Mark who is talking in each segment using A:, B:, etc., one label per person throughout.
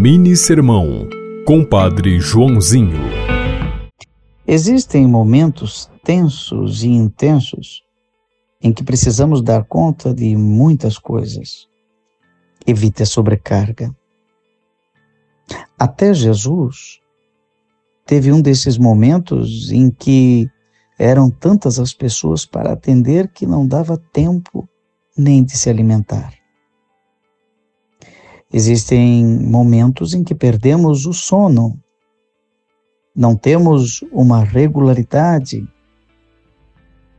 A: Mini Sermão, Compadre Joãozinho.
B: Existem momentos tensos e intensos em que precisamos dar conta de muitas coisas. Evite a sobrecarga. Até Jesus teve um desses momentos em que eram tantas as pessoas para atender que não dava tempo nem de se alimentar. Existem momentos em que perdemos o sono, não temos uma regularidade,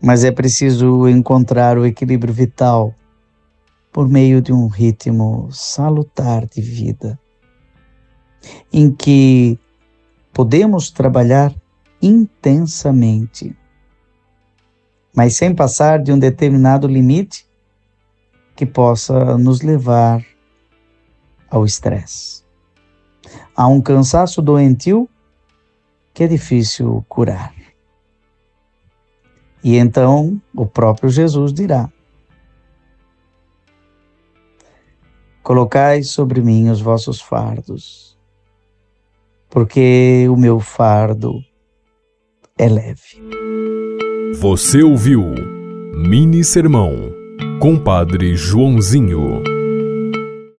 B: mas é preciso encontrar o equilíbrio vital por meio de um ritmo salutar de vida, em que podemos trabalhar intensamente, mas sem passar de um determinado limite que possa nos levar ao estresse. Há um cansaço doentio que é difícil curar. E então o próprio Jesus dirá: Colocai sobre mim os vossos fardos, porque o meu fardo é leve.
A: Você ouviu Mini Sermão, Compadre Joãozinho.